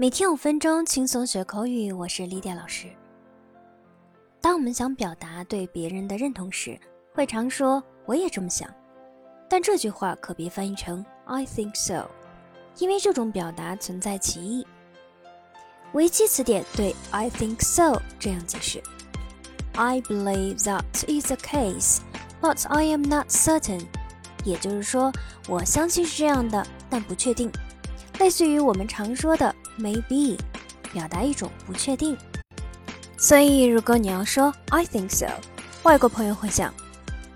每天五分钟，轻松学口语。我是丽典老师。当我们想表达对别人的认同时，会常说“我也这么想”，但这句话可别翻译成 “I think so”，因为这种表达存在歧义。维基词典对 “I think so” 这样解释：“I believe that is the case, but I am not certain。”也就是说，我相信是这样的，但不确定。类似于我们常说的 “maybe”，表达一种不确定。所以，如果你要说 "I think so"，外国朋友会想，"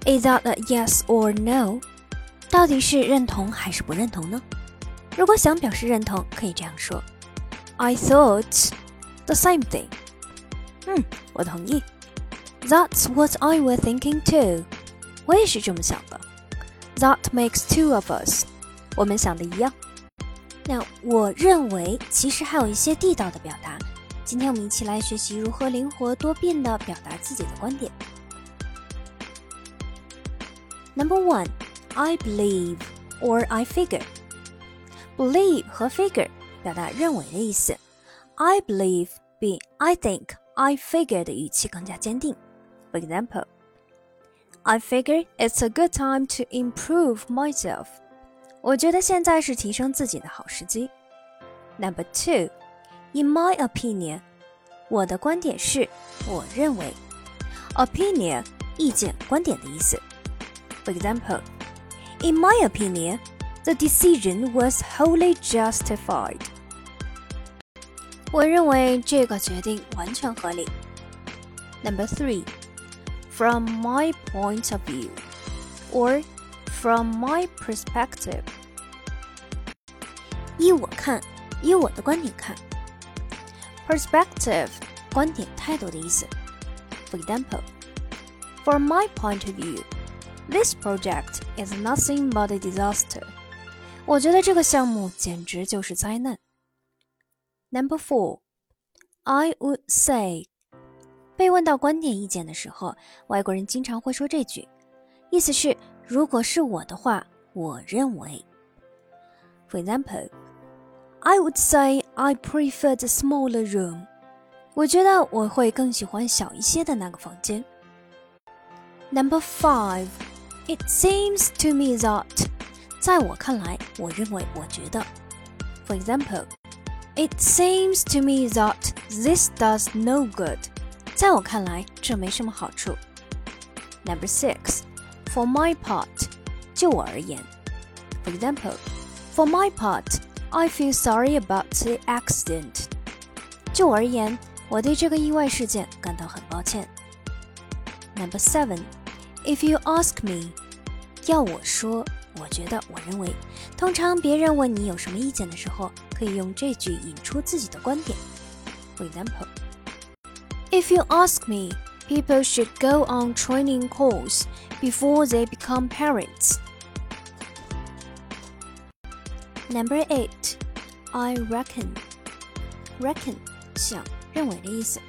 Is that a yes or no？" 到底是认同还是不认同呢？如果想表示认同，可以这样说："I thought the same thing." 嗯，我同意。That's what I was thinking too. 我也是这么想的。That makes two of us. 我们想的一样。 那我认为，其实还有一些地道的表达。今天我们一起来学习如何灵活多变的表达自己的观点。Number one, I believe or I figure. Believe 和 figure 表达认为的意思。I believe 比 I think、I figure 的语气更加坚定。For example, I figure it's a good time to improve myself. 我觉得现在是提升自己的好时机。Number two. In my opinion，我的观点是，我认为。Opinion，意见、观点的意思。For example，In my opinion，the decision was wholly justified。我认为这个决定完全合理。Number three，From my point of view，or from my perspective。依我看，依我的观点看。Perspective，观点、态度的意思。For example, from my point of view, this project is nothing but a disaster. 我觉得这个项目简直就是灾难。Number four, I would say. 被问到观点意见的时候，外国人经常会说这句，意思是 如果是我的话，我认为。For example. I would say I prefer the smaller room. 我觉得我会更喜欢小一些的那个房间。Number five, it seems to me that，在我看来，我认为，我觉得。For example, it seems to me that this does no good. 在我看来，这没什么好处。Number six, for my part，就我而言。For example, for my part. I feel sorry about the accident. 就我而言，我对这个意外事件感到很抱歉。Number seven, if you ask me，要我说，我觉得，我认为，通常别人问你有什么意见的时候，可以用这句引出自己的观点。For example, if you ask me, people should go on training course before they become parents. Number eight, I reckon. Reckon 想、认为的意思，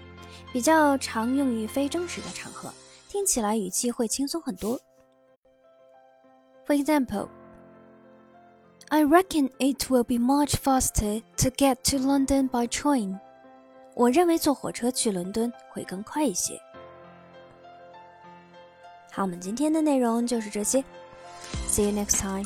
比较常用于非正式的场合，听起来语气会轻松很多。For example, I reckon it will be much faster to get to London by train. 我认为坐火车去伦敦会更快一些。 好，我们今天的内容就是这些。See you next time.